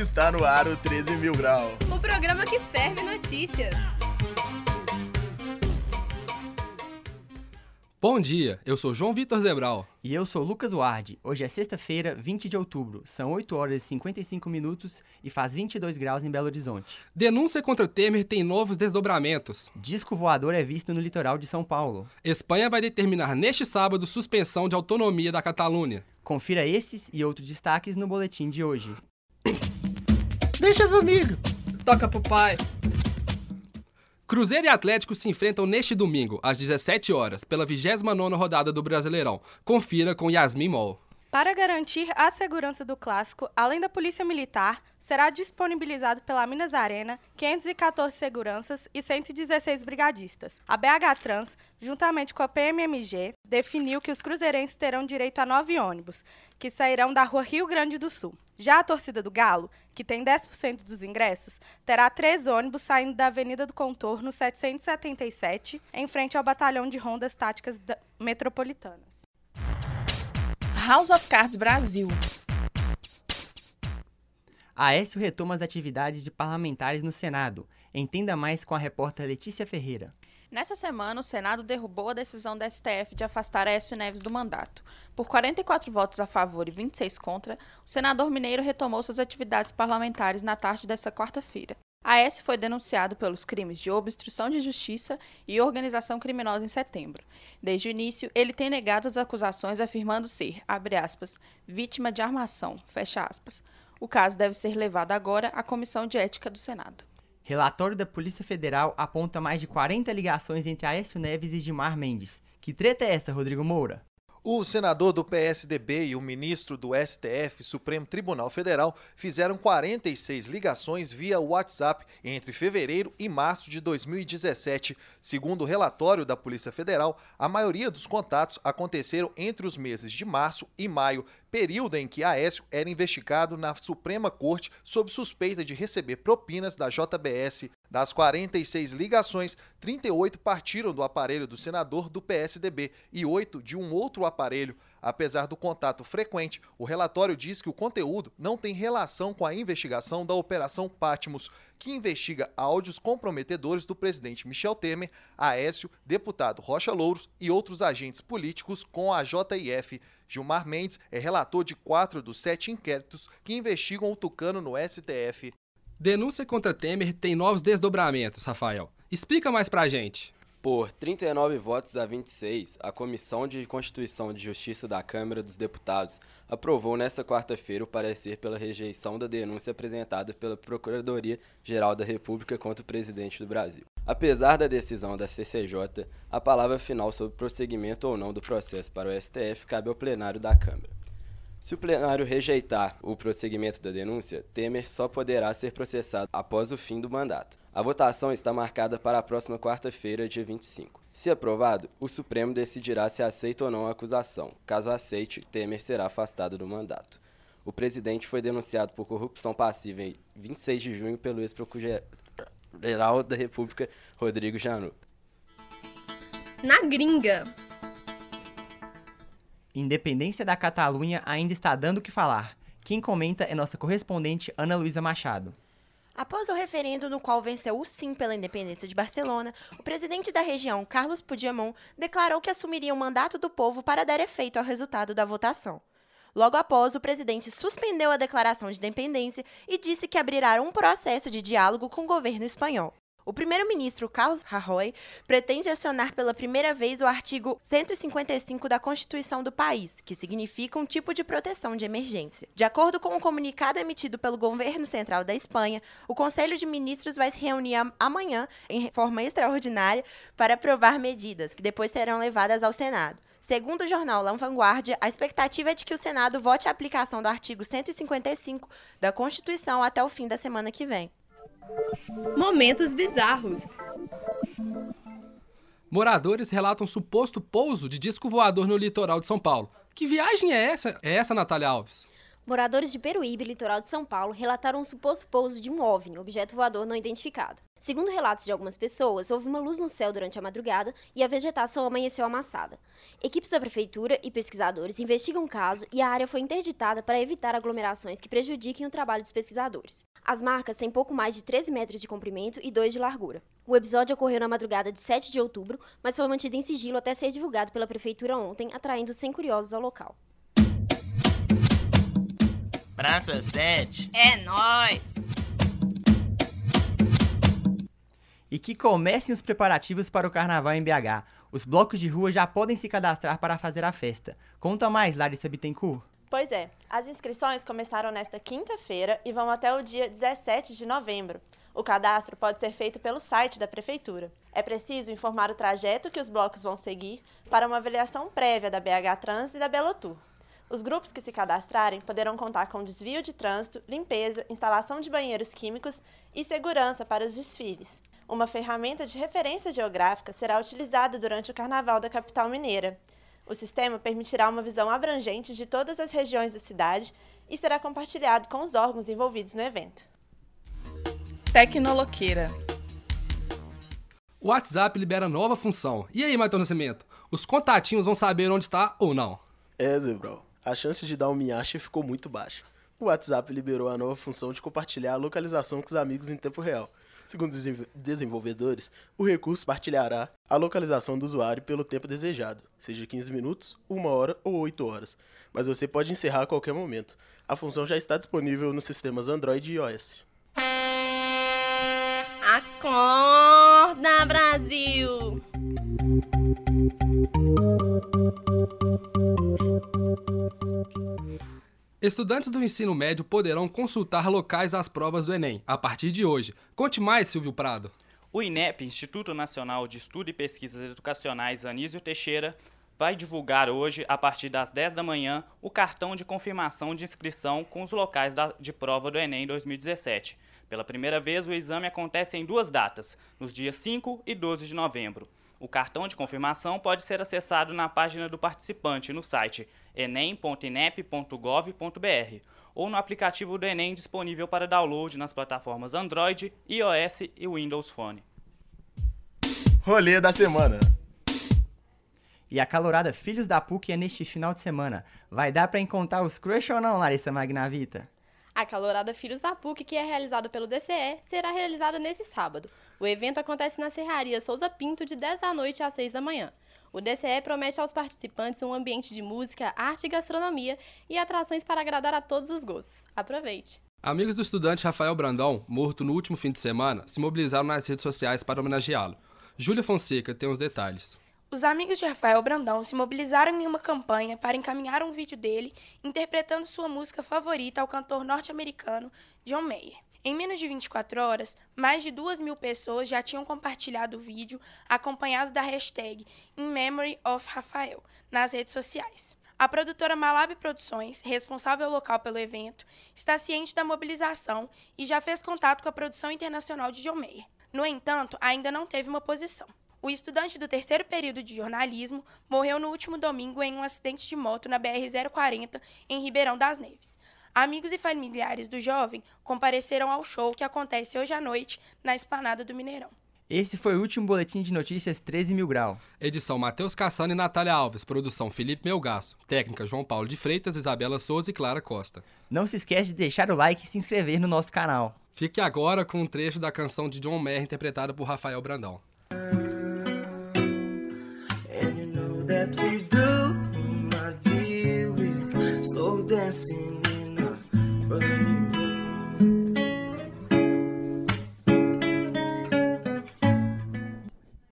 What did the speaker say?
Está no ar o 13 mil grau. O programa que ferve notícias. Bom dia, eu sou João Vitor Zebral. E eu sou Lucas Ward. Hoje é sexta-feira, 20 de outubro. São 8 horas e 55 minutos e faz 22 graus em Belo Horizonte. Denúncia contra Temer tem novos desdobramentos. Disco voador é visto no litoral de São Paulo. Espanha vai determinar neste sábado suspensão de autonomia da Catalunha. Confira esses e outros destaques no boletim de hoje. Deixa comigo. Toca pro pai. Cruzeiro e Atlético se enfrentam neste domingo, às 17 horas, pela 29ª rodada do Brasileirão. Confira com Yasmin Mol. Para garantir a segurança do clássico, além da Polícia Militar, será disponibilizado pela Minas Arena 514 seguranças e 116 brigadistas. A BH Trans, juntamente com a PMMG, definiu que os cruzeirenses terão direito a nove ônibus, que sairão da rua Rio Grande do Sul. Já a torcida do Galo, que tem 10% dos ingressos, terá três ônibus saindo da Avenida do Contorno 777, em frente ao Batalhão de Rondas Táticas Metropolitanas. House of Cards Brasil. Aécio retoma as atividades de parlamentares no Senado. Entenda mais com a repórter Letícia Ferreira. Nessa semana, o Senado derrubou a decisão da STF de afastar Aécio Neves do mandato. Por 44 votos a favor e 26 contra, o senador mineiro retomou suas atividades parlamentares na tarde desta quarta-feira. Aécio foi denunciado pelos crimes de obstrução de justiça e organização criminosa em setembro. Desde o início, ele tem negado as acusações, afirmando ser, abre aspas, vítima de armação, fecha aspas. O caso deve ser levado agora à Comissão de Ética do Senado. Relatório da Polícia Federal aponta mais de 40 ligações entre Aécio Neves e Gilmar Mendes. Que treta é essa, Rodrigo Moura? O senador do PSDB e o ministro do STF, Supremo Tribunal Federal, fizeram 46 ligações via WhatsApp entre fevereiro e março de 2017. Segundo o relatório da Polícia Federal, a maioria dos contatos aconteceram entre os meses de março e maio, período em que Aécio era investigado na Suprema Corte sob suspeita de receber propinas da JBS. Das 46 ligações, 38 partiram do aparelho do senador do PSDB e 8 de um outro aparelho. Apesar do contato frequente, o relatório diz que o conteúdo não tem relação com a investigação da Operação Patmos, que investiga áudios comprometedores do presidente Michel Temer, Aécio, deputado Rocha Louros e outros agentes políticos com a JIF. Gilmar Mendes é relator de quatro dos sete inquéritos que investigam o Tucano no STF. Denúncia contra Temer tem novos desdobramentos, Rafael. Explica mais pra gente. Por 39 votos a 26, a Comissão de Constituição e Justiça da Câmara dos Deputados aprovou nesta quarta-feira o parecer pela rejeição da denúncia apresentada pela Procuradoria-Geral da República contra o presidente do Brasil. Apesar da decisão da CCJ, a palavra final sobre prosseguimento ou não do processo para o STF cabe ao plenário da Câmara. Se o plenário rejeitar o prosseguimento da denúncia, Temer só poderá ser processado após o fim do mandato. A votação está marcada para a próxima quarta-feira, dia 25. Se aprovado, o Supremo decidirá se aceita ou não a acusação. Caso aceite, Temer será afastado do mandato. O presidente foi denunciado por corrupção passiva em 26 de junho pelo ex-procurador-geral da República, Rodrigo Janot. Na gringa. Independência da Catalunha ainda está dando o que falar. Quem comenta é nossa correspondente Ana Luísa Machado. Após o referendo no qual venceu o sim pela independência de Barcelona, o presidente da região, Carlos Puigdemont, declarou que assumiria o mandato do povo para dar efeito ao resultado da votação. Logo após, o presidente suspendeu a declaração de independência e disse que abrirá um processo de diálogo com o governo espanhol. O primeiro-ministro Carlos Rajoy pretende acionar pela primeira vez o artigo 155 da Constituição do país, que significa um tipo de proteção de emergência. De acordo com o um comunicado emitido pelo governo central da Espanha, o Conselho de Ministros vai se reunir amanhã em forma extraordinária para aprovar medidas que depois serão levadas ao Senado. Segundo o jornal La Vanguardia, a expectativa é de que o Senado vote a aplicação do artigo 155 da Constituição até o fim da semana que vem. Momentos bizarros. Moradores relatam suposto pouso de disco voador no litoral de São Paulo. Que viagem é essa? É essa, Natália Alves? Moradores de Peruíbe, litoral de São Paulo, relataram um suposto pouso de um OVNI, objeto voador não identificado. Segundo relatos de algumas pessoas, houve uma luz no céu durante a madrugada e a vegetação amanheceu amassada. Equipes da prefeitura e pesquisadores investigam o caso e a área foi interditada para evitar aglomerações que prejudiquem o trabalho dos pesquisadores. As marcas têm pouco mais de 13 metros de comprimento e 2 de largura. O episódio ocorreu na madrugada de 7 de outubro, mas foi mantido em sigilo até ser divulgado pela prefeitura ontem, atraindo 100 curiosos ao local. Praça 7. É nós. E que comecem os preparativos para o carnaval em BH. Os blocos de rua já podem se cadastrar para fazer a festa. Conta mais, Larissa Bittencourt. Pois é, as inscrições começaram nesta quinta-feira e vão até o dia 17 de novembro. O cadastro pode ser feito pelo site da Prefeitura. É preciso informar o trajeto que os blocos vão seguir para uma avaliação prévia da BH Trans e da Belotur. Os grupos que se cadastrarem poderão contar com desvio de trânsito, limpeza, instalação de banheiros químicos e segurança para os desfiles. Uma ferramenta de referência geográfica será utilizada durante o Carnaval da capital mineira. O sistema permitirá uma visão abrangente de todas as regiões da cidade e será compartilhado com os órgãos envolvidos no evento. Tecnoloqueira. O WhatsApp libera nova função. E aí, Matheus Nascimento? Os contatinhos vão saber onde está ou não? É, Zebral. A chance de dar um minhache ficou muito baixa. O WhatsApp liberou a nova função de compartilhar a localização com os amigos em tempo real. Segundo os desenvolvedores, o recurso partilhará a localização do usuário pelo tempo desejado, seja 15 minutos, 1 hora ou 8 horas, mas você pode encerrar a qualquer momento. A função já está disponível nos sistemas Android e iOS. Acorda, Brasil! Estudantes do ensino médio poderão consultar locais às provas do Enem a partir de hoje. Conte mais, Silvio Prado. O INEP, Instituto Nacional de Estudo e Pesquisas Educacionais Anísio Teixeira, vai divulgar hoje, a partir das 10 da manhã, o cartão de confirmação de inscrição com os locais de prova do Enem 2017. Pela primeira vez, o exame acontece em duas datas, nos dias 5 e 12 de novembro. O cartão de confirmação pode ser acessado na página do participante no site enem.inep.gov.br ou no aplicativo do Enem disponível para download nas plataformas Android, iOS e Windows Phone. Rolê da semana. E a calorada Filhos da PUC é neste final de semana. Vai dar para encontrar os crush ou não, Larissa Magnavita? A calorada Filhos da PUC, que é realizado pelo DCE, será realizada nesse sábado. O evento acontece na Serraria Souza Pinto, de 10 da noite às 6 da manhã. O DCE promete aos participantes um ambiente de música, arte e gastronomia e atrações para agradar a todos os gostos. Aproveite! Amigos do estudante Rafael Brandão, morto no último fim de semana, se mobilizaram nas redes sociais para homenageá-lo. Júlia Fonseca tem os detalhes. Os amigos de Rafael Brandão se mobilizaram em uma campanha para encaminhar um vídeo dele interpretando sua música favorita ao cantor norte-americano John Mayer. Em menos de 24 horas, mais de 2 mil pessoas já tinham compartilhado o vídeo, acompanhado da hashtag In Memory of Rafael, nas redes sociais. A produtora Malab Produções, responsável local pelo evento, está ciente da mobilização e já fez contato com a produção internacional de John Mayer. No entanto, ainda não teve uma posição. O estudante do terceiro período de jornalismo morreu no último domingo em um acidente de moto na BR-040, em Ribeirão das Neves. Amigos e familiares do jovem compareceram ao show que acontece hoje à noite na esplanada do Mineirão. Esse foi o último boletim de notícias 13 mil grau. Edição Matheus Cassano e Natália Alves. Produção Felipe Melgaço. Técnica João Paulo de Freitas, Isabela Souza e Clara Costa. Não se esquece de deixar o like e se inscrever no nosso canal. Fique agora com um trecho da canção de John Mayer interpretada por Rafael Brandão. that we do, my dear, We slow dancing in a burning.